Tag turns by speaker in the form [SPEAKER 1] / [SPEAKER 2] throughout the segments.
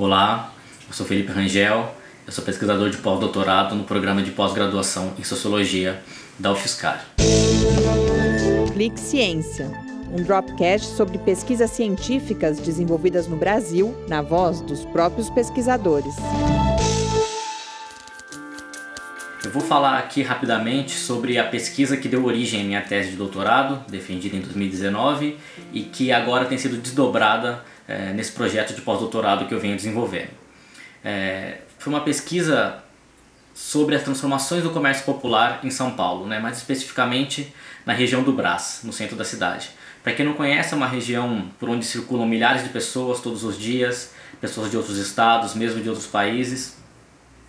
[SPEAKER 1] Olá, eu sou Felipe Rangel, eu sou pesquisador de pós-doutorado no programa de pós-graduação em Sociologia da UFSCar.
[SPEAKER 2] Clique Ciência, um dropcast sobre pesquisas científicas desenvolvidas no Brasil, na voz dos próprios pesquisadores.
[SPEAKER 1] Eu vou falar aqui rapidamente sobre a pesquisa que deu origem à minha tese de doutorado, defendida em 2019, e que agora tem sido desdobrada é, nesse projeto de pós-doutorado que eu venho desenvolvendo. É, foi uma pesquisa sobre as transformações do comércio popular em São Paulo, né, mais especificamente na região do Brás, no centro da cidade. Para quem não conhece, é uma região por onde circulam milhares de pessoas todos os dias, pessoas de outros estados, mesmo de outros países,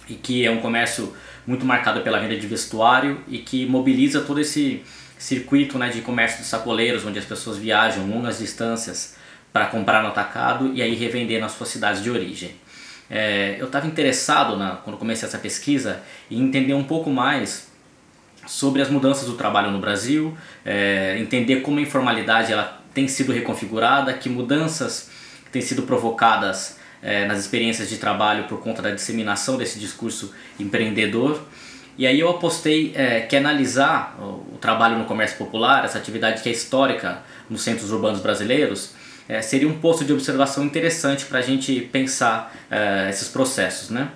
[SPEAKER 1] e que é um comércio muito marcado pela venda de vestuário e que mobiliza todo esse circuito né, de comércio de sacoleiros, onde as pessoas viajam longas distâncias para comprar no atacado e aí revender nas suas cidades de origem. É, eu estava interessado, na, quando comecei essa pesquisa, em entender um pouco mais sobre as mudanças do trabalho no Brasil, é, entender como a informalidade ela tem sido reconfigurada, que mudanças têm sido provocadas é, nas experiências de trabalho por conta da disseminação desse discurso empreendedor. E aí eu apostei é, que analisar o, o, trabalho no comércio popular, essa atividade que é histórica nos centros urbanos brasileiros, é, seria um posto de observação interessante para a gente pensar é, esses processos. Né?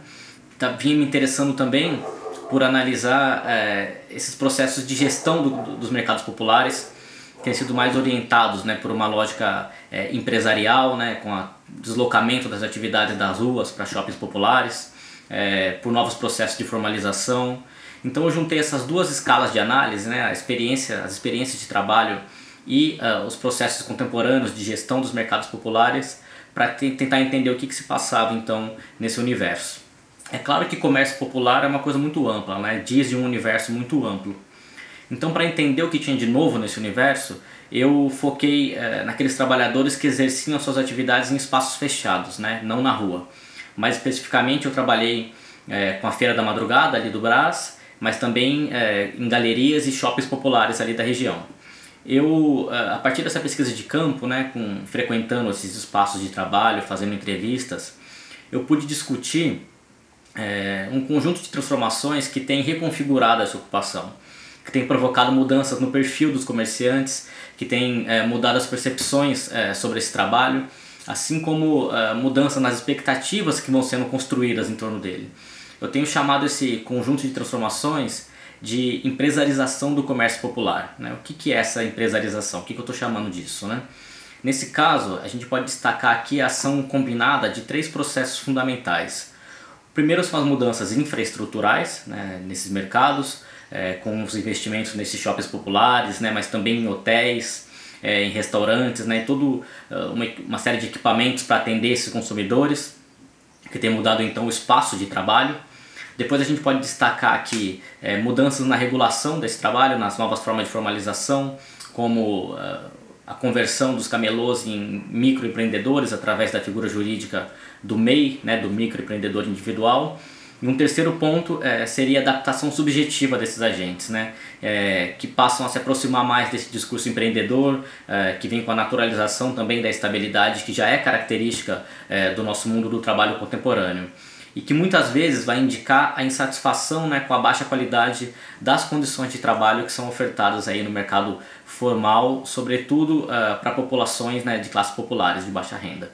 [SPEAKER 1] Tá, vinha me interessando também por analisar é, esses processos de gestão do, do, dos mercados populares, que têm sido mais orientados né, por uma lógica é, empresarial, né, com o deslocamento das atividades das ruas para shoppings populares, é, por novos processos de formalização. Então eu juntei essas duas escalas de análise, né, a experiência, as experiências de trabalho e uh, os processos contemporâneos de gestão dos mercados populares para tentar entender o que, que se passava então nesse universo. É claro que comércio popular é uma coisa muito ampla, né? diz de um universo muito amplo. Então, para entender o que tinha de novo nesse universo, eu foquei uh, naqueles trabalhadores que exerciam suas atividades em espaços fechados, né? não na rua. Mais especificamente, eu trabalhei uh, com a Feira da Madrugada ali do Brás, mas também em galerias e shoppings populares ali da região eu a partir dessa pesquisa de campo né com frequentando esses espaços de trabalho fazendo entrevistas eu pude discutir é, um conjunto de transformações que tem reconfigurado essa ocupação que tem provocado mudanças no perfil dos comerciantes que tem é, mudado as percepções é, sobre esse trabalho assim como é, mudanças nas expectativas que vão sendo construídas em torno dele eu tenho chamado esse conjunto de transformações de empresarização do comércio popular. Né? O que, que é essa empresarização? O que, que eu estou chamando disso? Né? Nesse caso, a gente pode destacar aqui a ação combinada de três processos fundamentais. O primeiro são as mudanças infraestruturais né, nesses mercados, é, com os investimentos nesses shoppings populares, né, mas também em hotéis, é, em restaurantes, né, toda uma, uma série de equipamentos para atender esses consumidores, que tem mudado então o espaço de trabalho. Depois a gente pode destacar aqui é, mudanças na regulação desse trabalho, nas novas formas de formalização, como uh, a conversão dos camelôs em microempreendedores através da figura jurídica do MEI, né, do microempreendedor individual. E um terceiro ponto é, seria a adaptação subjetiva desses agentes, né, é, que passam a se aproximar mais desse discurso empreendedor, é, que vem com a naturalização também da estabilidade, que já é característica do nosso mundo do trabalho contemporâneo e que muitas vezes vai indicar a insatisfação né, com a baixa qualidade das condições de trabalho que são ofertadas aí no mercado formal, sobretudo uh, para populações né, de classes populares de baixa renda.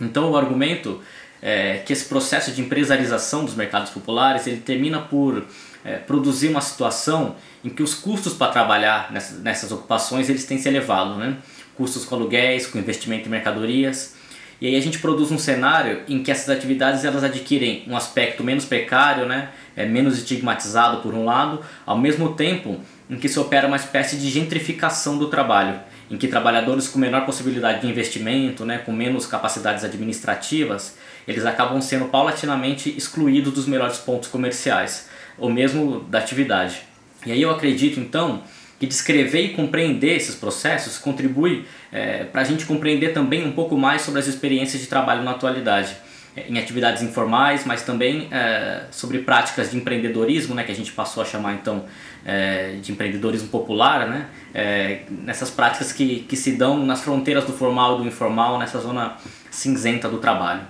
[SPEAKER 1] Então o argumento é que esse processo de empresarização dos mercados populares ele termina por é, produzir uma situação em que os custos para trabalhar nessas, nessas ocupações eles têm se elevado, né? custos com aluguéis, com investimento em mercadorias, e aí a gente produz um cenário em que essas atividades elas adquirem um aspecto menos precário, né? é menos estigmatizado por um lado, ao mesmo tempo em que se opera uma espécie de gentrificação do trabalho, em que trabalhadores com menor possibilidade de investimento, né, com menos capacidades administrativas, eles acabam sendo paulatinamente excluídos dos melhores pontos comerciais, ou mesmo da atividade. E aí eu acredito então que descrever e compreender esses processos contribui é, para a gente compreender também um pouco mais sobre as experiências de trabalho na atualidade em atividades informais, mas também é, sobre práticas de empreendedorismo, né, que a gente passou a chamar então é, de empreendedorismo popular, né, é, nessas práticas que, que se dão nas fronteiras do formal e do informal, nessa zona cinzenta do trabalho.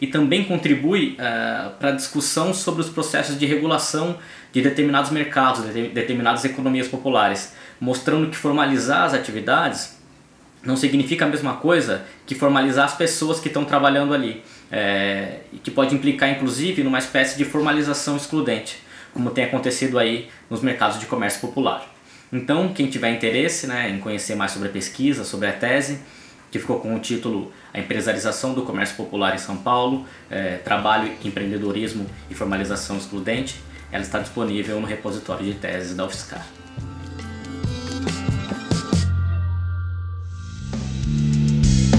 [SPEAKER 1] e também contribui para a discussão sobre os processos de regulação de determinados mercados, de determinadas economias populares, mostrando que formalizar as atividades não significa a mesma coisa que formalizar as pessoas que estão trabalhando ali, é, que pode implicar inclusive numa espécie de formalização excludente, como tem acontecido aí nos mercados de comércio popular. Então, quem tiver interesse né, em conhecer mais sobre a pesquisa, sobre a tese, que ficou com o título A Empresarização do Comércio Popular em São Paulo, é, Trabalho, Empreendedorismo e Formalização Excludente, ela está disponível no repositório de teses da UFSCar.